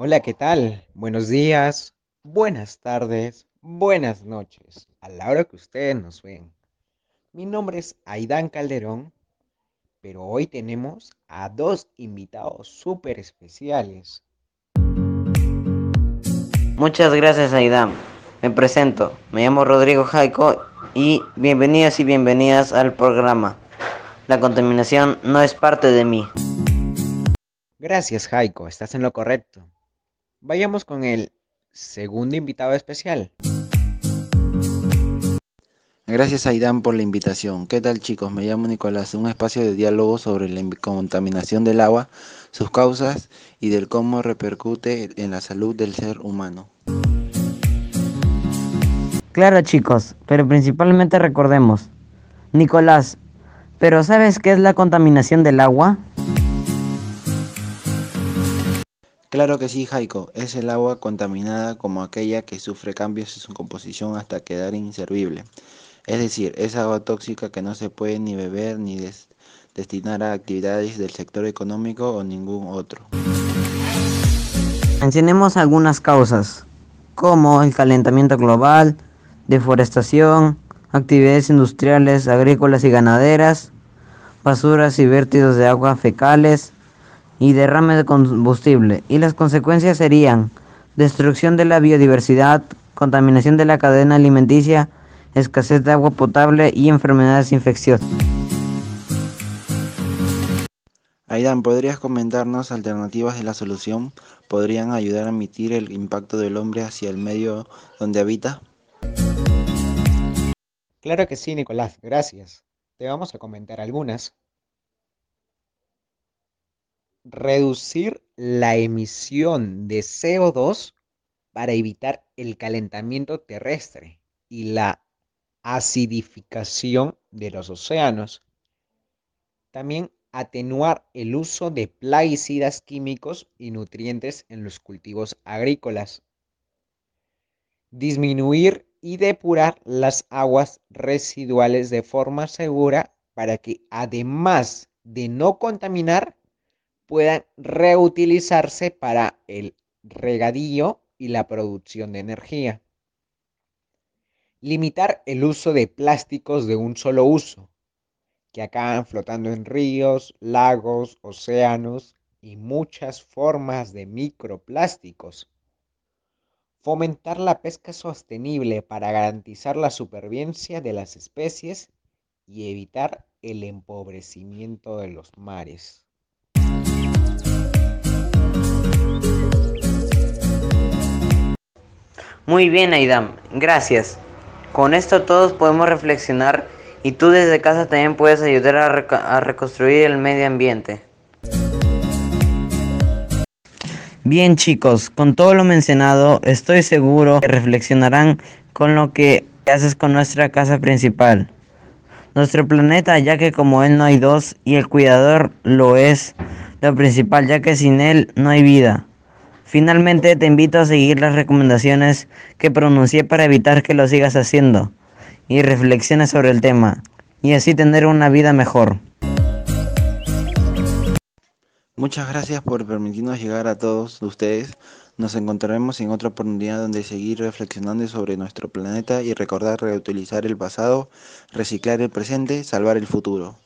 Hola, ¿qué tal? Buenos días, buenas tardes, buenas noches, a la hora que ustedes nos ven. Mi nombre es Aidán Calderón, pero hoy tenemos a dos invitados súper especiales. Muchas gracias, Aidán. Me presento, me llamo Rodrigo Jaico y bienvenidos y bienvenidas al programa. La contaminación no es parte de mí. Gracias, Jaico, estás en lo correcto. Vayamos con el segundo invitado especial. Gracias Aidan por la invitación. ¿Qué tal chicos? Me llamo Nicolás, un espacio de diálogo sobre la contaminación del agua, sus causas y del cómo repercute en la salud del ser humano. Claro chicos, pero principalmente recordemos. Nicolás, ¿pero sabes qué es la contaminación del agua? Claro que sí, Jaiko. Es el agua contaminada como aquella que sufre cambios en su composición hasta quedar inservible. Es decir, es agua tóxica que no se puede ni beber ni destinar a actividades del sector económico o ningún otro. Mencionemos algunas causas, como el calentamiento global, deforestación, actividades industriales, agrícolas y ganaderas, basuras y vértidos de agua fecales, y derrame de combustible. Y las consecuencias serían destrucción de la biodiversidad, contaminación de la cadena alimenticia, escasez de agua potable y enfermedades infecciosas. Aidan, ¿podrías comentarnos alternativas de la solución? ¿Podrían ayudar a mitigar el impacto del hombre hacia el medio donde habita? Claro que sí, Nicolás, gracias. Te vamos a comentar algunas reducir la emisión de CO2 para evitar el calentamiento terrestre y la acidificación de los océanos. También atenuar el uso de plaguicidas químicos y nutrientes en los cultivos agrícolas. Disminuir y depurar las aguas residuales de forma segura para que además de no contaminar, puedan reutilizarse para el regadío y la producción de energía. Limitar el uso de plásticos de un solo uso, que acaban flotando en ríos, lagos, océanos y muchas formas de microplásticos. Fomentar la pesca sostenible para garantizar la supervivencia de las especies y evitar el empobrecimiento de los mares. Muy bien, Aidam, gracias. Con esto todos podemos reflexionar y tú desde casa también puedes ayudar a, reconstruir el medio ambiente. Bien chicos, con todo lo mencionado, estoy seguro que reflexionarán con lo que haces con nuestra casa principal. Nuestro planeta, ya que como él no hay dos y el cuidador lo es lo principal, ya que sin él no hay vida. Finalmente te invito a seguir las recomendaciones que pronuncié para evitar que lo sigas haciendo y reflexiones sobre el tema y así tener una vida mejor. Muchas gracias por permitirnos llegar a todos ustedes. Nos encontraremos en otra oportunidad donde seguir reflexionando sobre nuestro planeta y recordar reutilizar el pasado, reciclar el presente, salvar el futuro.